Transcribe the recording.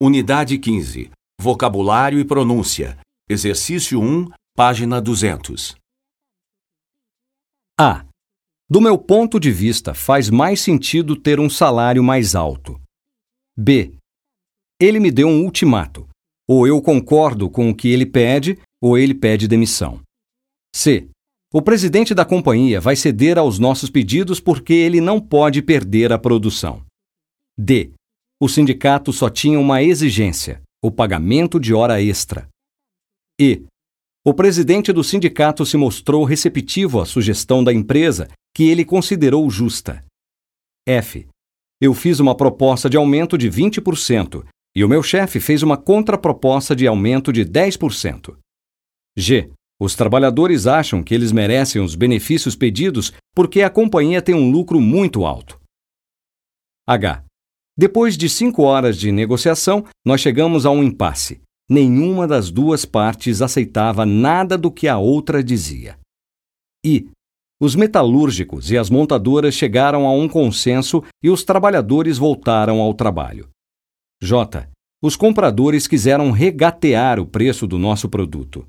Unidade 15. Vocabulário e pronúncia. Exercício 1, página 200. A. Do meu ponto de vista, faz mais sentido ter um salário mais alto. B. Ele me deu um ultimato. Ou eu concordo com o que ele pede, ou ele pede demissão. C. O presidente da companhia vai ceder aos nossos pedidos porque ele não pode perder a produção. D. O sindicato só tinha uma exigência: o pagamento de hora extra. E. O presidente do sindicato se mostrou receptivo à sugestão da empresa, que ele considerou justa. F. Eu fiz uma proposta de aumento de 20% e o meu chefe fez uma contraproposta de aumento de 10%. G. Os trabalhadores acham que eles merecem os benefícios pedidos porque a companhia tem um lucro muito alto. H. Depois de cinco horas de negociação, nós chegamos a um impasse. Nenhuma das duas partes aceitava nada do que a outra dizia. I. Os metalúrgicos e as montadoras chegaram a um consenso e os trabalhadores voltaram ao trabalho. J. Os compradores quiseram regatear o preço do nosso produto.